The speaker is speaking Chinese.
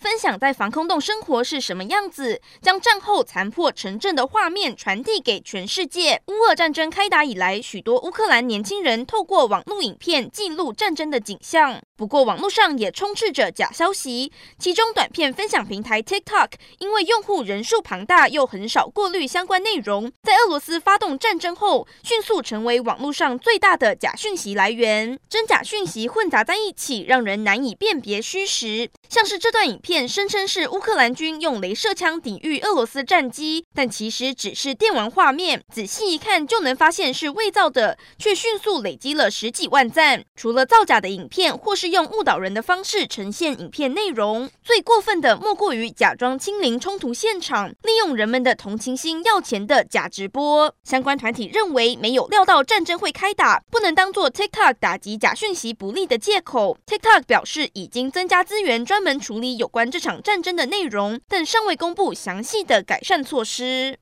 分享在防空洞生活是什么样子，将战后残破城镇的画面传递给全世界。乌俄战争开打以来，许多乌克兰年轻人透过网络影片记录战争的景象。不过，网络上也充斥着假消息。其中，短片分享平台 TikTok 因为用户人数庞大，又很少过滤相关内容，在俄罗斯发动战争后，迅速成为网络上最大的假讯息来源。真假讯息混杂在一起，让人难以辨别虚实。像是这段影片片声称是乌克兰军用镭射枪抵御俄罗斯战机，但其实只是电玩画面。仔细一看，就能发现是伪造的，却迅速累积了十几万赞。除了造假的影片，或是用误导人的方式呈现影片内容，最过分的莫过于假装亲临冲突现场，利用人们的同情心要钱的假直播。相关团体认为，没有料到战争会开打，不能当做 TikTok 打击假讯息不利的借口。TikTok 表示，已经增加资源，专门处理有关关这场战争的内容，但尚未公布详细的改善措施。